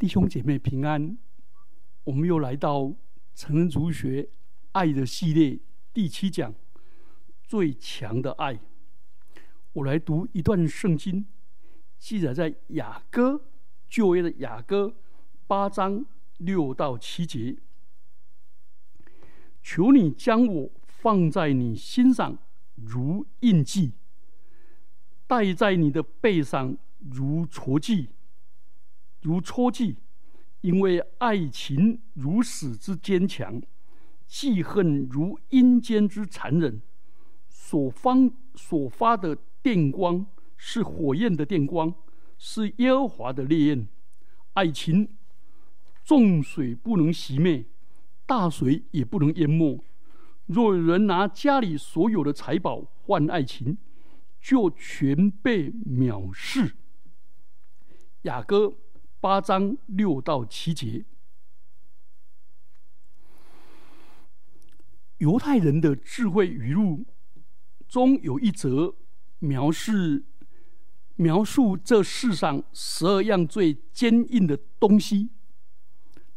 弟兄姐妹平安，我们又来到成人主学爱的系列第七讲，最强的爱。我来读一段圣经，记载在雅歌旧约的雅歌八章六到七节。求你将我放在你心上，如印记；戴在你的背上，如戳记。如戳记，因为爱情如死之坚强，记恨如阴间之残忍。所方所发的电光是火焰的电光，是耶和华的烈焰。爱情，重水不能熄灭，大水也不能淹没。若有人拿家里所有的财宝换爱情，就全被藐视。雅歌。八章六到七节，犹太人的智慧语录中有一则描述描述这世上十二样最坚硬的东西。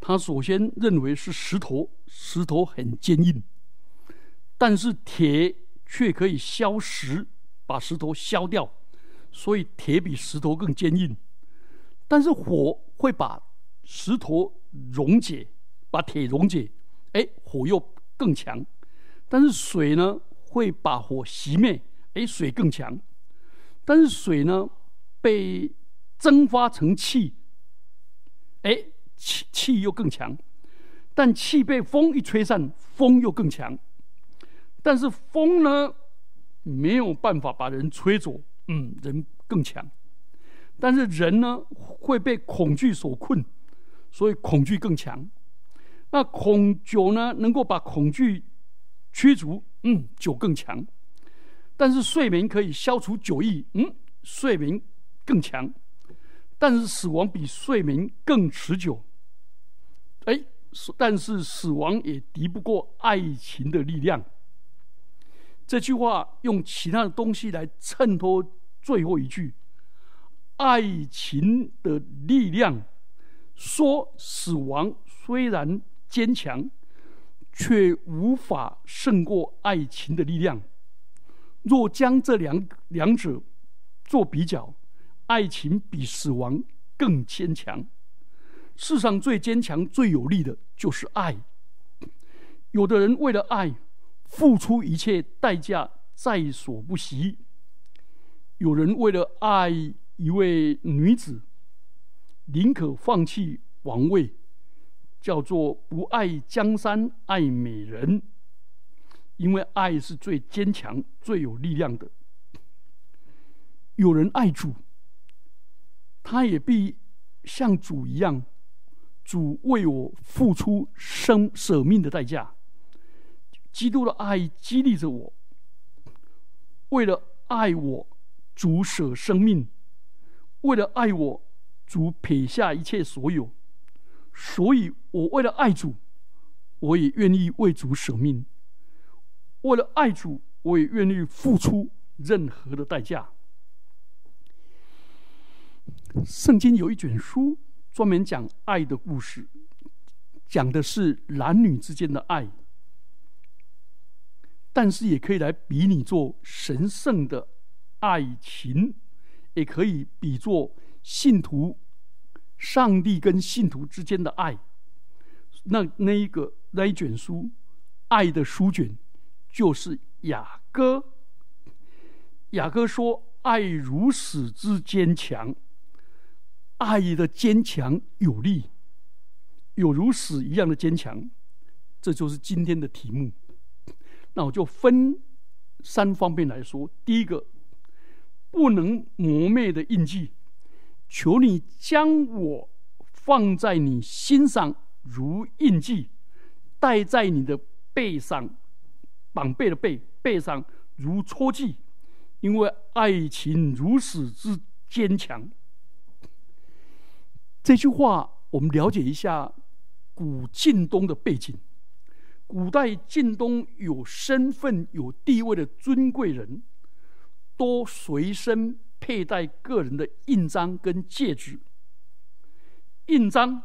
他首先认为是石头，石头很坚硬，但是铁却可以削石，把石头削掉，所以铁比石头更坚硬。但是火会把石头溶解，把铁溶解，哎，火又更强。但是水呢，会把火熄灭，哎，水更强。但是水呢，被蒸发成气，哎，气气又更强。但气被风一吹散，风又更强。但是风呢，没有办法把人吹走，嗯，人更强。但是人呢会被恐惧所困，所以恐惧更强。那恐酒呢能够把恐惧驱逐，嗯，酒更强。但是睡眠可以消除酒意，嗯，睡眠更强。但是死亡比睡眠更持久。哎，但是死亡也敌不过爱情的力量。这句话用其他的东西来衬托最后一句。爱情的力量，说死亡虽然坚强，却无法胜过爱情的力量。若将这两两者做比较，爱情比死亡更坚强。世上最坚强、最有力的就是爱。有的人为了爱，付出一切代价，在所不惜；有人为了爱，一位女子宁可放弃王位，叫做不爱江山爱美人，因为爱是最坚强、最有力量的。有人爱主，他也必像主一样，主为我付出生舍命的代价。基督的爱激励着我，为了爱我，主舍生命。为了爱我，主撇下一切所有，所以我为了爱主，我也愿意为主舍命。为了爱主，我也愿意付出任何的代价。圣经有一卷书专门讲爱的故事，讲的是男女之间的爱，但是也可以来比拟做神圣的爱情。也可以比作信徒、上帝跟信徒之间的爱。那那一个那一卷书，爱的书卷，就是雅歌。雅歌说：“爱如死之坚强，爱的坚强有力，有如死一样的坚强。”这就是今天的题目。那我就分三方面来说。第一个。不能磨灭的印记，求你将我放在你心上，如印记，戴在你的背上，绑背的背背上如戳记，因为爱情如此之坚强。这句话，我们了解一下古晋东的背景。古代晋东有身份、有地位的尊贵人。都随身佩戴个人的印章跟戒指，印章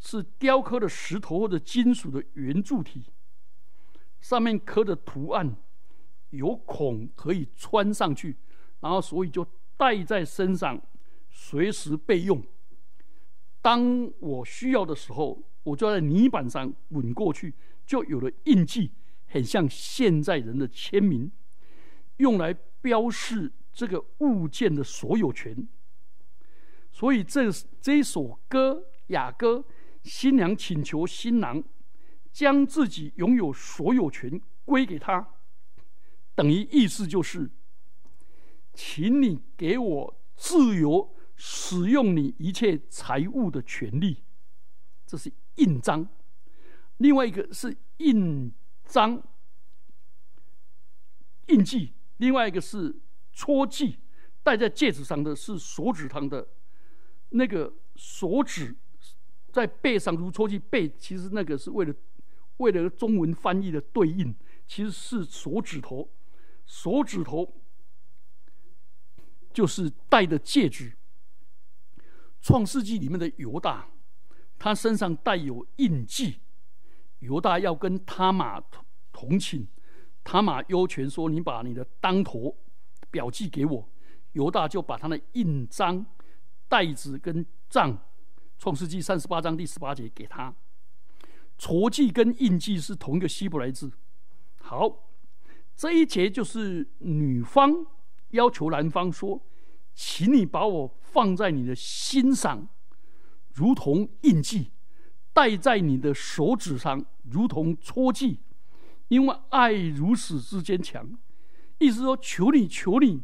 是雕刻的石头或者金属的圆柱体，上面刻的图案有孔可以穿上去，然后所以就戴在身上，随时备用。当我需要的时候，我就在泥板上滚过去，就有了印记，很像现在人的签名，用来标示这个物件的所有权。所以这这首歌雅歌，新娘请求新郎将自己拥有所有权归给他，等于意思就是，请你给我自由。使用你一切财物的权利，这是印章；另外一个是印章、印记；另外一个是戳记，戴在戒指上的是手指上的那个手指，在背上如戳记背，其实那个是为了为了中文翻译的对应，其实是手指头，手指头就是戴的戒指。创世纪里面的犹大，他身上带有印记。犹大要跟他玛同寝，他玛优权说：“你把你的当头表记给我。”犹大就把他的印章、袋子跟杖，创世纪三十八章第十八节给他。戳记跟印记是同一个希伯来字。好，这一节就是女方要求男方说：“请你把我。”放在你的心上，如同印记；戴在你的手指上，如同戳记。因为爱如此之坚强，意思说：求你，求你，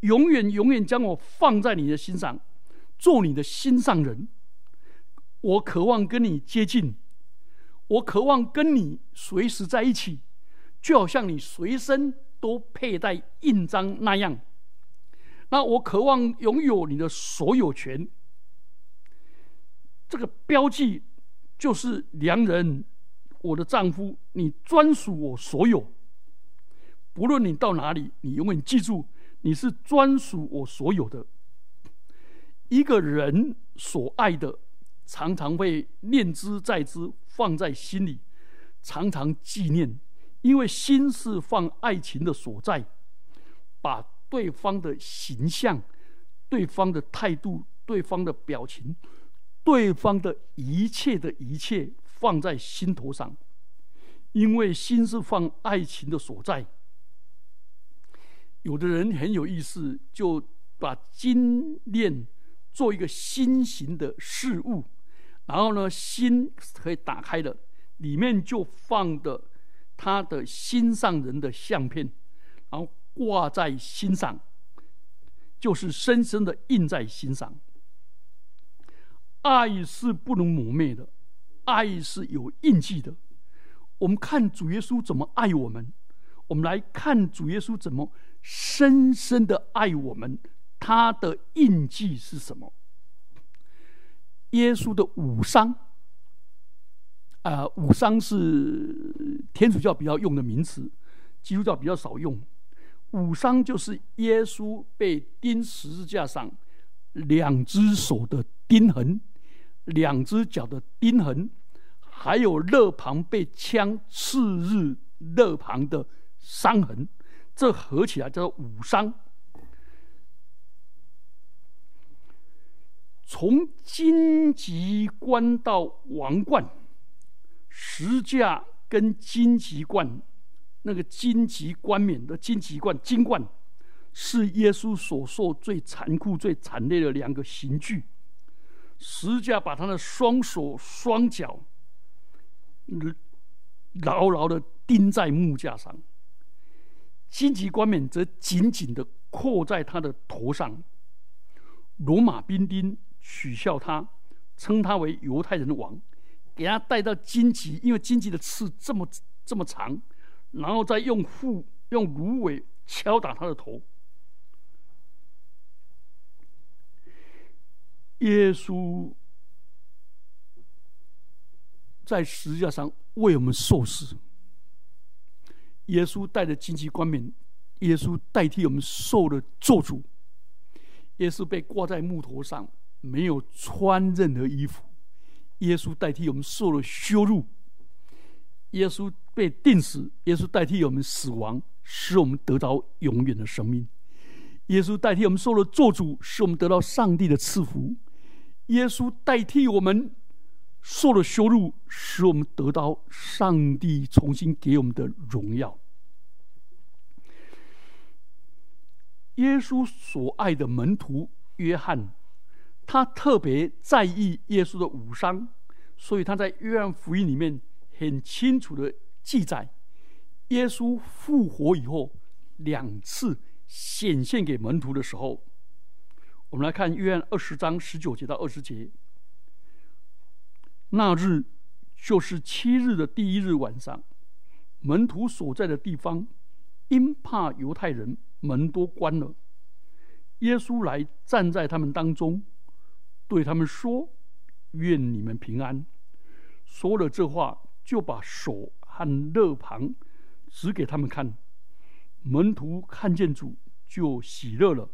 永远永远将我放在你的心上，做你的心上人。我渴望跟你接近，我渴望跟你随时在一起，就好像你随身都佩戴印章那样。那我渴望拥有你的所有权，这个标记就是良人，我的丈夫，你专属我所有。不论你到哪里，你永远记住，你是专属我所有的。一个人所爱的，常常会念之在之，放在心里，常常纪念，因为心是放爱情的所在，把。对方的形象、对方的态度、对方的表情、对方的一切的一切放在心头上，因为心是放爱情的所在。有的人很有意思，就把金链做一个心形的事物，然后呢，心可以打开了，里面就放的他的心上人的相片，然后。挂在心上，就是深深的印在心上。爱是不能磨灭的，爱是有印记的。我们看主耶稣怎么爱我们，我们来看主耶稣怎么深深的爱我们。他的印记是什么？耶稣的五伤，啊，五伤是天主教比较用的名词，基督教比较少用。五伤就是耶稣被钉十字架上，两只手的钉痕，两只脚的钉痕，还有肋旁被枪刺入肋旁的伤痕，这合起来叫做五伤。从荆棘冠到王冠，十架跟荆棘冠。那个荆棘冠冕的荆棘冠，金冠是耶稣所受最残酷、最惨烈的两个刑具。十架把他的双手双脚牢牢的钉在木架上，荆棘冠冕则紧紧的扣在他的头上。罗马兵丁取笑他，称他为犹太人的王，给他带到荆棘，因为荆棘的刺这么这么长。然后再用腹用芦苇敲打他的头。耶稣在十字架上为我们受死。耶稣带着荆棘冠冕，耶稣代替我们受了咒诅。耶稣被挂在木头上，没有穿任何衣服，耶稣代替我们受了羞辱，耶稣被钉死，耶稣代替我们死亡，使我们得到永远的生命。耶稣代替我们受了做主，使我们得到上帝的赐福。耶稣代替我们受了羞辱，使我们得到上帝重新给我们的荣耀。耶稣所爱的门徒约翰，他特别在意耶稣的武伤，所以他在约翰福音里面很清楚的记载，耶稣复活以后两次。显现给门徒的时候，我们来看约翰二十章十九节到二十节。那日就是七日的第一日晚上，门徒所在的地方，因怕犹太人，门都关了。耶稣来站在他们当中，对他们说：“愿你们平安。”说了这话，就把手和肋旁指给他们看。门徒看见主。就喜乐了。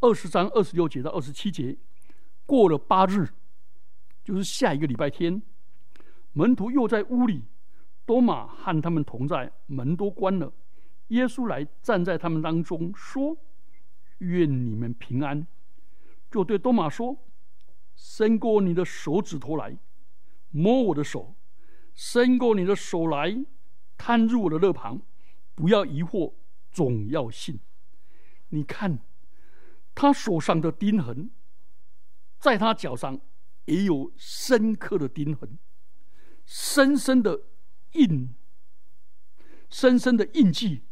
二十章二十六节到二十七节，过了八日，就是下一个礼拜天，门徒又在屋里，多马和他们同在，门都关了。耶稣来站在他们当中，说：“愿你们平安。”就对多马说：“伸过你的手指头来，摸我的手；伸过你的手来，探入我的肋旁，不要疑惑。”总要信。你看，他手上的钉痕，在他脚上也有深刻的钉痕，深深的印，深深的印记，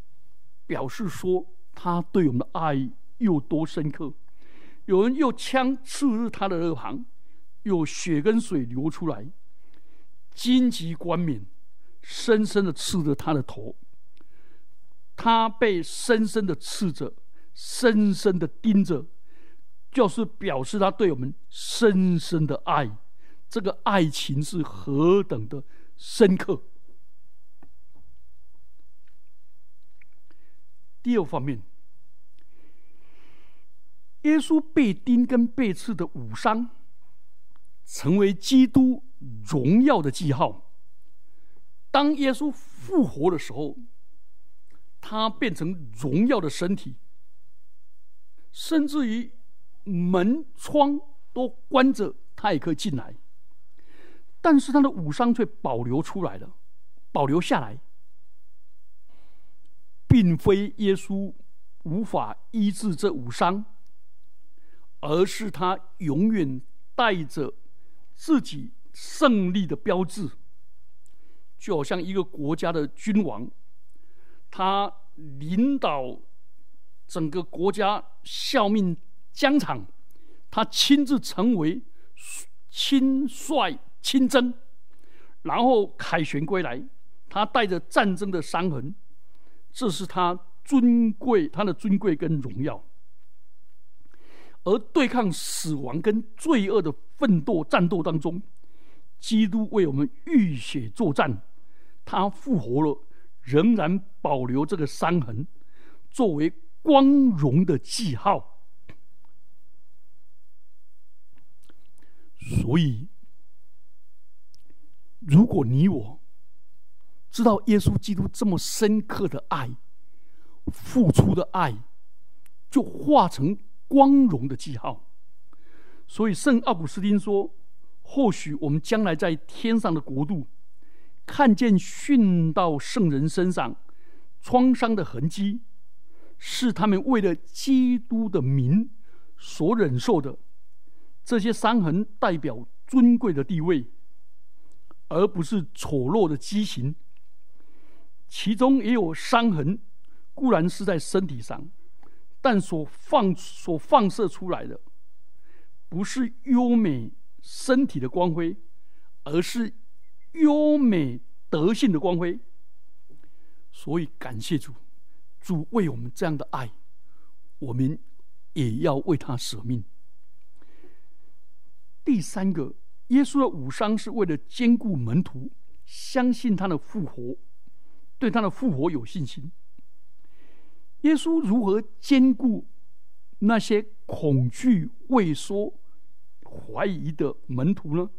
表示说他对我们的爱有多深刻。有人用枪刺入他的耳旁，有血跟水流出来，荆棘冠冕，深深的刺着他的头。他被深深的刺着，深深的盯着，就是表示他对我们深深的爱。这个爱情是何等的深刻。第二方面，耶稣被钉跟被刺的五伤，成为基督荣耀的记号。当耶稣复活的时候。他变成荣耀的身体，甚至于门窗都关着，他也可以进来。但是他的武伤却保留出来了，保留下来，并非耶稣无法医治这武伤，而是他永远带着自己胜利的标志，就好像一个国家的君王。他领导整个国家效命疆场，他亲自成为亲率亲征，然后凯旋归来，他带着战争的伤痕，这是他尊贵，他的尊贵跟荣耀。而对抗死亡跟罪恶的奋斗战斗当中，基督为我们浴血作战，他复活了。仍然保留这个伤痕，作为光荣的记号。所以，如果你我知道耶稣基督这么深刻的爱、付出的爱，就化成光荣的记号。所以，圣奥古斯丁说：“或许我们将来在天上的国度。”看见殉道圣人身上创伤的痕迹，是他们为了基督的名所忍受的。这些伤痕代表尊贵的地位，而不是丑陋的畸形。其中也有伤痕，固然是在身体上，但所放所放射出来的，不是优美身体的光辉，而是。优美德性的光辉，所以感谢主，主为我们这样的爱，我们也要为他舍命。第三个，耶稣的武伤是为了兼顾门徒，相信他的复活，对他的复活有信心。耶稣如何兼顾那些恐惧、畏缩、怀疑的门徒呢？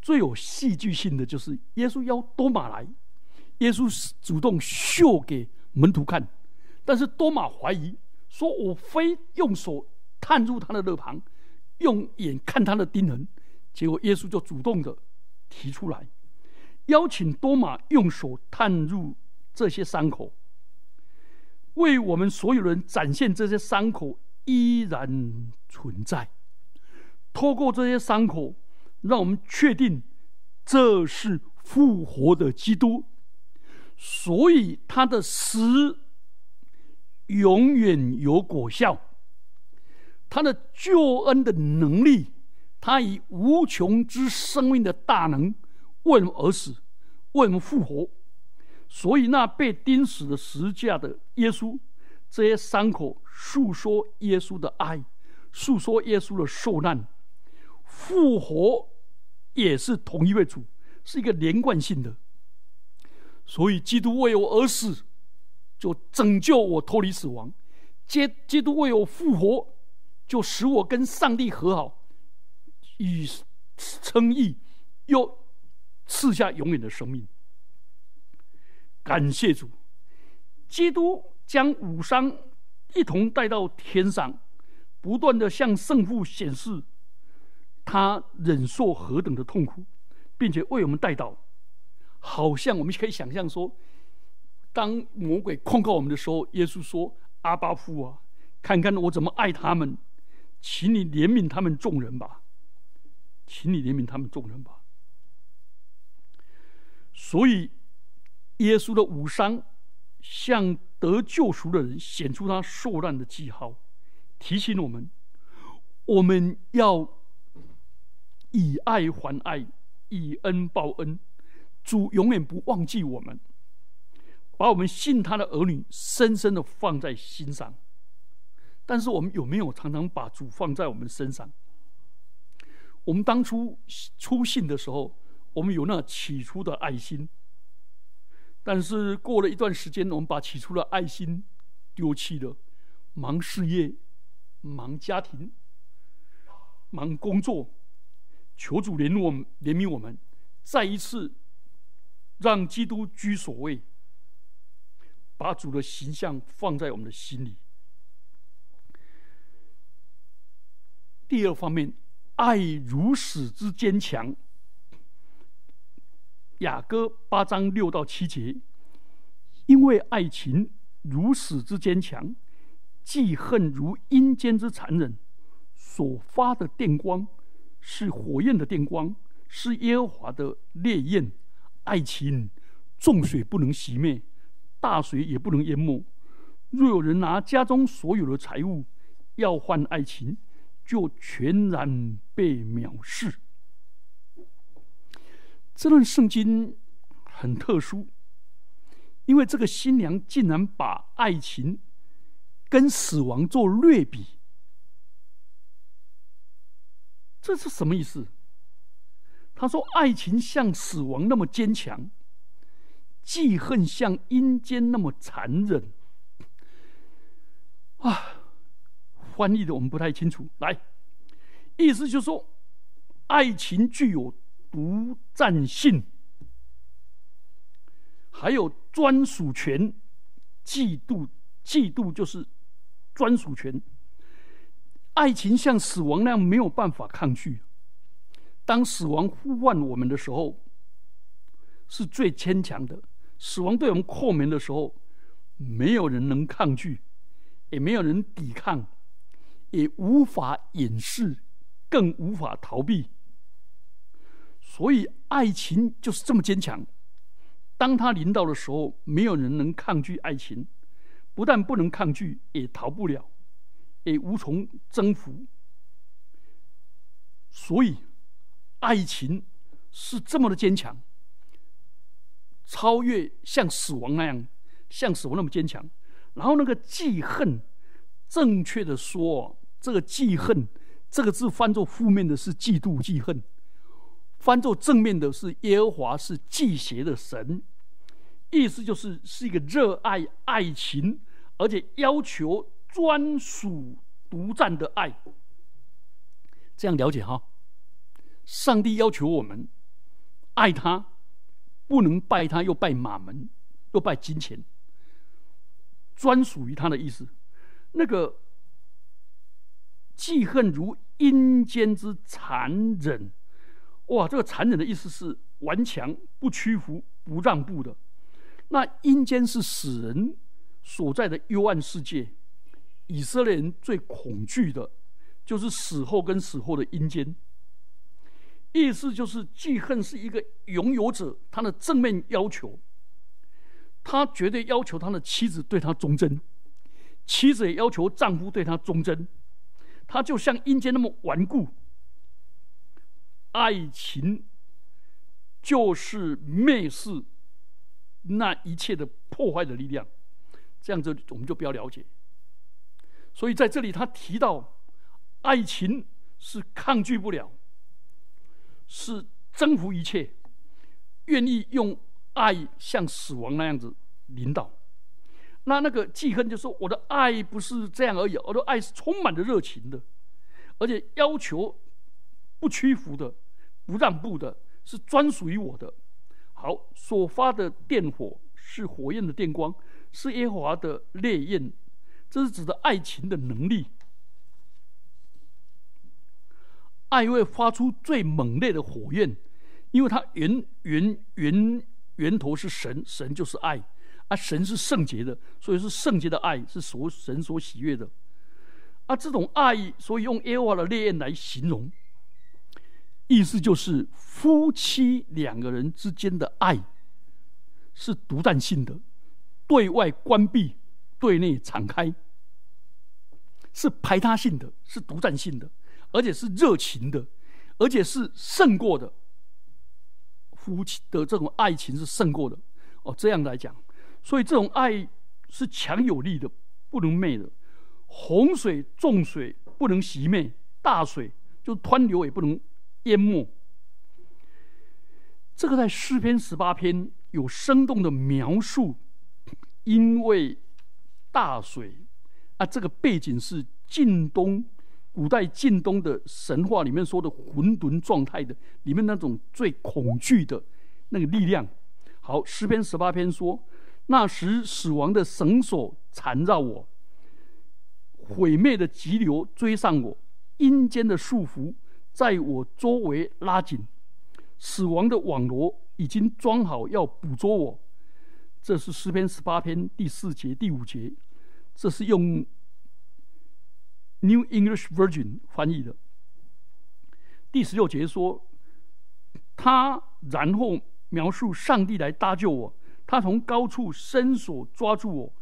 最有戏剧性的就是耶稣邀多马来，耶稣主动秀给门徒看，但是多马怀疑，说我非用手探入他的肋旁，用眼看他的钉痕，结果耶稣就主动的提出来，邀请多马用手探入这些伤口。为我们所有人展现这些伤口依然存在，透过这些伤口，让我们确定这是复活的基督，所以他的死永远有果效，他的救恩的能力，他以无穷之生命的大能为我们而死，为我们复活。所以，那被钉死的十字架的耶稣，这些伤口诉说耶稣的爱，诉说耶稣的受难、复活，也是同一位主，是一个连贯性的。所以，基督为我而死，就拯救我脱离死亡；基基督为我复活，就使我跟上帝和好，以称义，又赐下永远的生命。感谢主，基督将五伤一同带到天上，不断的向圣父显示他忍受何等的痛苦，并且为我们带到，好像我们可以想象说，当魔鬼控告我们的时候，耶稣说：“阿巴父啊，看看我怎么爱他们，请你怜悯他们众人吧，请你怜悯他们众人吧。”所以。耶稣的武伤，向得救赎的人显出他受难的记号，提醒我们：我们要以爱还爱，以恩报恩。主永远不忘记我们，把我们信他的儿女深深的放在心上。但是，我们有没有常常把主放在我们身上？我们当初出信的时候，我们有那起初的爱心。但是过了一段时间，我们把起初的爱心丢弃了，忙事业，忙家庭，忙工作，求主怜我们，怜悯我们，再一次让基督居所位，把主的形象放在我们的心里。第二方面，爱如死之坚强。雅歌八章六到七节，因为爱情如死之坚强，记恨如阴间之残忍，所发的电光是火焰的电光，是耶和华的烈焰。爱情重水不能熄灭，大水也不能淹没。若有人拿家中所有的财物要换爱情，就全然被藐视。这段圣经很特殊，因为这个新娘竟然把爱情跟死亡做类比，这是什么意思？他说：“爱情像死亡那么坚强，记恨像阴间那么残忍。”啊，翻译的我们不太清楚。来，意思就是说，爱情具有。独占性，还有专属权，嫉妒，嫉妒就是专属权。爱情像死亡那样没有办法抗拒。当死亡呼唤我们的时候，是最坚强的。死亡对我们叩门的时候，没有人能抗拒，也没有人抵抗，也无法掩饰，更无法逃避。所以，爱情就是这么坚强。当他临到的时候，没有人能抗拒爱情，不但不能抗拒，也逃不了，也无从征服。所以，爱情是这么的坚强，超越像死亡那样，像死亡那么坚强。然后，那个记恨，正确的说，这个记恨这个字翻作负面的是嫉妒、记恨。翻作正面的是耶和华是祭邪的神，意思就是是一个热爱爱情，而且要求专属独占的爱。这样了解哈？上帝要求我们爱他，不能拜他又拜马门，又拜金钱，专属于他的意思。那个记恨如阴间之残忍，哇！这个残忍的意思是顽强、不屈服、不让步的。那阴间是死人所在的幽暗世界，以色列人最恐惧的，就是死后跟死后的阴间。意思就是记恨是一个拥有者，他的正面要求，他绝对要求他的妻子对他忠贞。妻子也要求丈夫对她忠贞，他就像阴间那么顽固。爱情就是蔑视那一切的破坏的力量，这样子我们就不要了解。所以在这里他提到，爱情是抗拒不了，是征服一切，愿意用爱像死亡那样子领导。那那个记恨就说：“我的爱不是这样而已，我的爱是充满着热情的，而且要求不屈服的、不让步的，是专属于我的。好，所发的电火是火焰的电光，是耶和华的烈焰，这是指的爱情的能力。爱会发出最猛烈的火焰，因为它源源源源头是神，神就是爱。”啊，神是圣洁的，所以是圣洁的爱，是所神所喜悦的。啊，这种爱，所以用耶和华的烈焰来形容，意思就是夫妻两个人之间的爱是独占性的，对外关闭，对内敞开，是排他性的，是独占性的，而且是热情的，而且是胜过的。夫妻的这种爱情是胜过的。哦，这样来讲。所以这种爱是强有力的，不能灭的。洪水、重水不能熄灭，大水就湍流也不能淹没。这个在诗篇十八篇有生动的描述，因为大水啊，这个背景是晋东古代晋东的神话里面说的混沌状态的，里面那种最恐惧的那个力量。好，诗篇十八篇说。那时，死亡的绳索缠绕我，毁灭的急流追上我，阴间的束缚在我周围拉紧，死亡的网罗已经装好要捕捉我。这是诗篇十八篇第四节、第五节，这是用 New English Version 翻译的。第十六节说，他然后描述上帝来搭救我。他从高处伸手抓住我，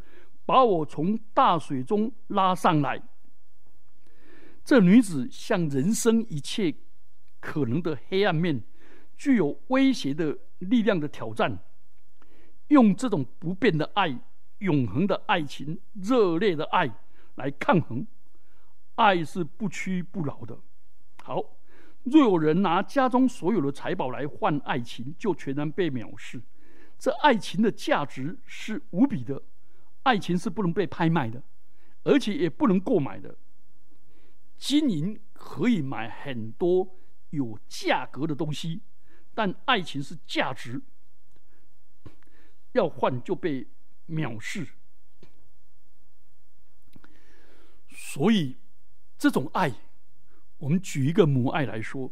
把我从大水中拉上来。这女子向人生一切可能的黑暗面，具有威胁的力量的挑战，用这种不变的爱、永恒的爱情、热烈的爱来抗衡。爱是不屈不挠的。好，若有人拿家中所有的财宝来换爱情，就全然被藐视。这爱情的价值是无比的，爱情是不能被拍卖的，而且也不能购买的。金银可以买很多有价格的东西，但爱情是价值，要换就被藐视。所以，这种爱，我们举一个母爱来说，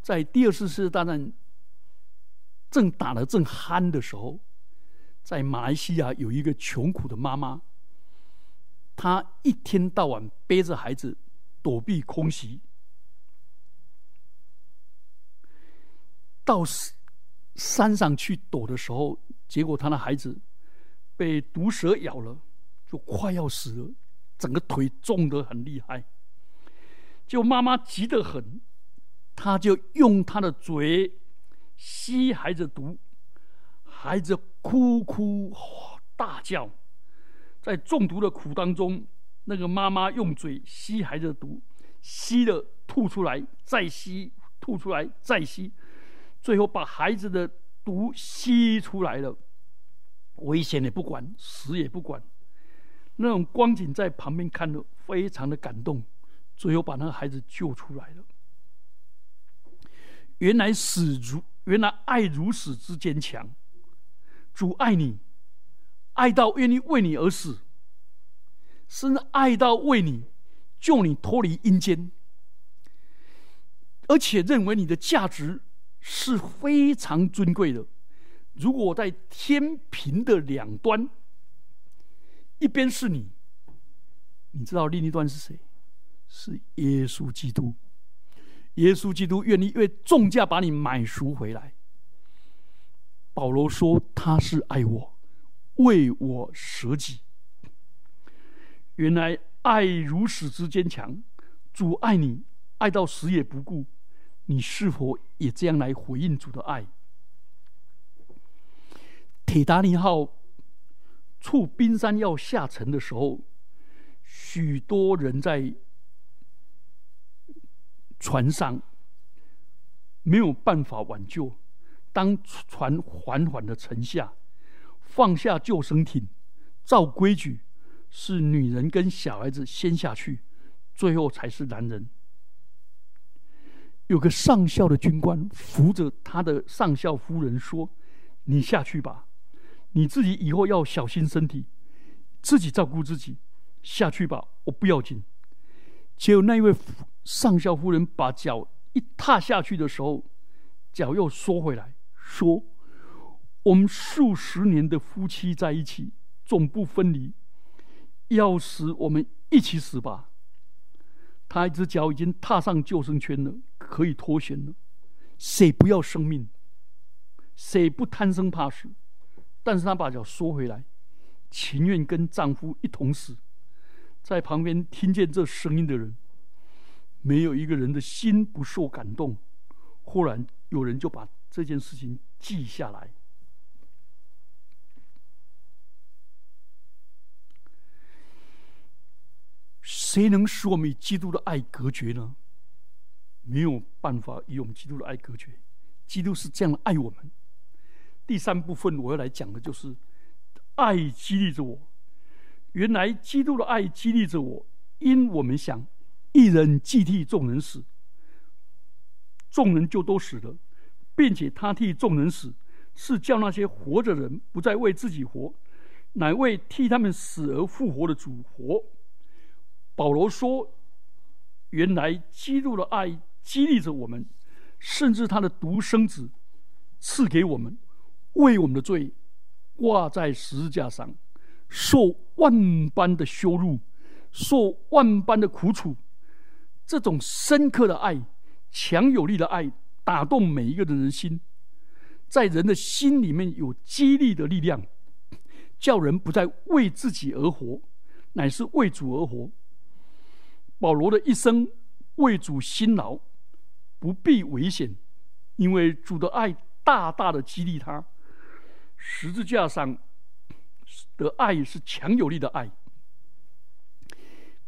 在第二次世界大战。正打得正酣的时候，在马来西亚有一个穷苦的妈妈，她一天到晚背着孩子躲避空袭，到山上去躲的时候，结果她的孩子被毒蛇咬了，就快要死了，整个腿肿得很厉害。就妈妈急得很，她就用她的嘴。吸孩子毒，孩子哭哭大叫，在中毒的苦当中，那个妈妈用嘴吸孩子毒，吸了吐出来，再吸吐出来，再吸，最后把孩子的毒吸出来了，危险也不管，死也不管，那种光景在旁边看的非常的感动，最后把那个孩子救出来了。原来死如原来爱如此之坚强，主爱你，爱到愿意为你而死，甚至爱到为你救你脱离阴间，而且认为你的价值是非常尊贵的。如果在天平的两端，一边是你，你知道另一端是谁？是耶稣基督。耶稣基督愿意为重价把你买赎回来。保罗说他是爱我，为我舍己。原来爱如此之坚强，主爱你爱到死也不顾，你是否也这样来回应主的爱？铁达尼号触冰山要下沉的时候，许多人在船上没有办法挽救。当船缓缓的沉下，放下救生艇，照规矩是女人跟小孩子先下去，最后才是男人。有个上校的军官扶着他的上校夫人说：“你下去吧。”你自己以后要小心身体，自己照顾自己，下去吧，我不要紧。结果那一位上校夫人把脚一踏下去的时候，脚又缩回来，说：“我们数十年的夫妻在一起，总不分离，要死我们一起死吧。”他一只脚已经踏上救生圈了，可以脱险了。谁不要生命？谁不贪生怕死？但是她把脚缩回来，情愿跟丈夫一同死。在旁边听见这声音的人，没有一个人的心不受感动。忽然有人就把这件事情记下来。谁能使我们与基督的爱隔绝呢？没有办法与我们基督的爱隔绝。基督是这样爱我们。第三部分我要来讲的就是爱激励着我。原来基督的爱激励着我，因我们想一人既替众人死，众人就都死了，并且他替众人死，是叫那些活着的人不再为自己活，乃为替他们死而复活的主活。保罗说：“原来基督的爱激励着我们，甚至他的独生子赐给我们。”为我们的罪挂在十字架上，受万般的羞辱，受万般的苦楚。这种深刻的爱、强有力的爱，打动每一个人的心，在人的心里面有激励的力量，叫人不再为自己而活，乃是为主而活。保罗的一生为主辛劳，不必危险，因为主的爱大大的激励他。十字架上的爱是强有力的爱。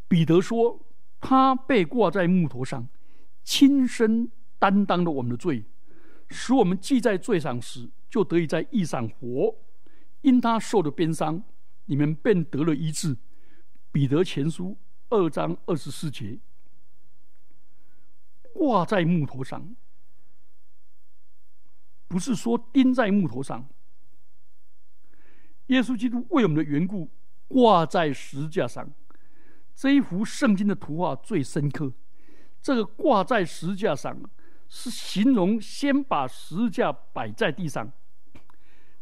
彼得说：“他被挂在木头上，亲身担当了我们的罪，使我们既在罪上时，就得以在义上活。因他受的鞭伤，你们便得了医治。”彼得前书二章二十四节。挂在木头上，不是说钉在木头上。耶稣基督为我们的缘故挂在十字架上，这一幅圣经的图画最深刻。这个挂在十字架上，是形容先把十架摆在地上，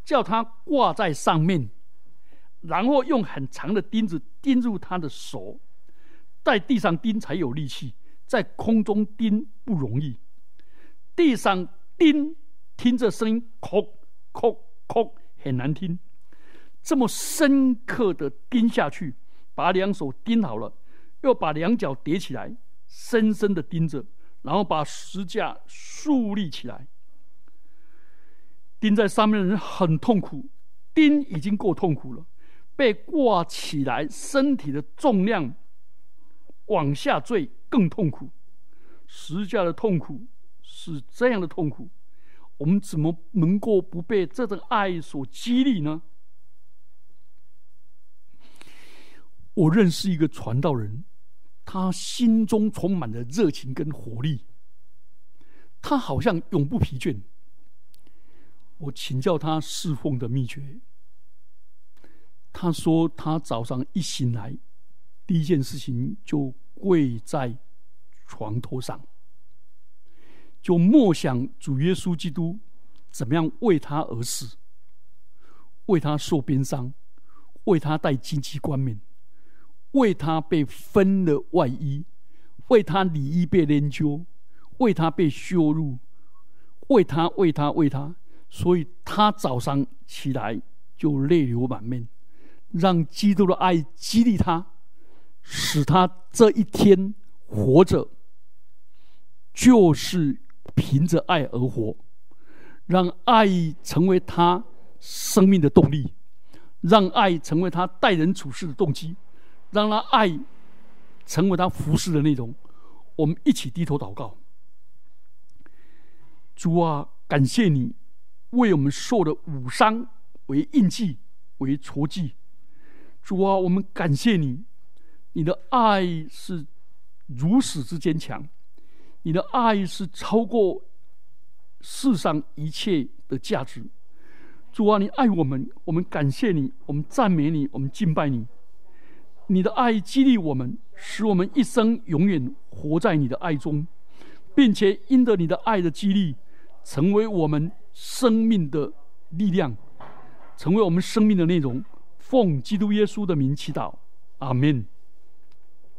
叫他挂在上面，然后用很长的钉子钉入他的手，在地上钉才有力气，在空中钉不容易。地上钉，听着声音，叩叩叩，很难听。这么深刻的钉下去，把两手钉好了，又把两脚叠起来，深深的钉着，然后把石架竖立起来。钉在上面的人很痛苦，钉已经够痛苦了，被挂起来，身体的重量往下坠更痛苦。石架的痛苦是这样的痛苦，我们怎么能够不被这种爱所激励呢？我认识一个传道人，他心中充满了热情跟活力，他好像永不疲倦。我请教他侍奉的秘诀，他说他早上一醒来，第一件事情就跪在床头上，就默想主耶稣基督怎么样为他而死，为他受鞭伤，为他戴荆棘冠冕。为他被分了外衣，为他里衣被研究，为他被羞辱，为他为他为他，所以他早上起来就泪流满面，让基督的爱激励他，使他这一天活着，就是凭着爱而活，让爱成为他生命的动力，让爱成为他待人处事的动机。让他爱成为他服侍的内容，我们一起低头祷告。主啊，感谢你为我们受的五伤为印记为戳记。主啊，我们感谢你，你的爱是如此之坚强，你的爱是超过世上一切的价值。主啊，你爱我们，我们感谢你，我们赞美你，我们敬拜你。你的爱激励我们，使我们一生永远活在你的爱中，并且因着你的爱的激励，成为我们生命的力量，成为我们生命的内容。奉基督耶稣的名祈祷，阿门。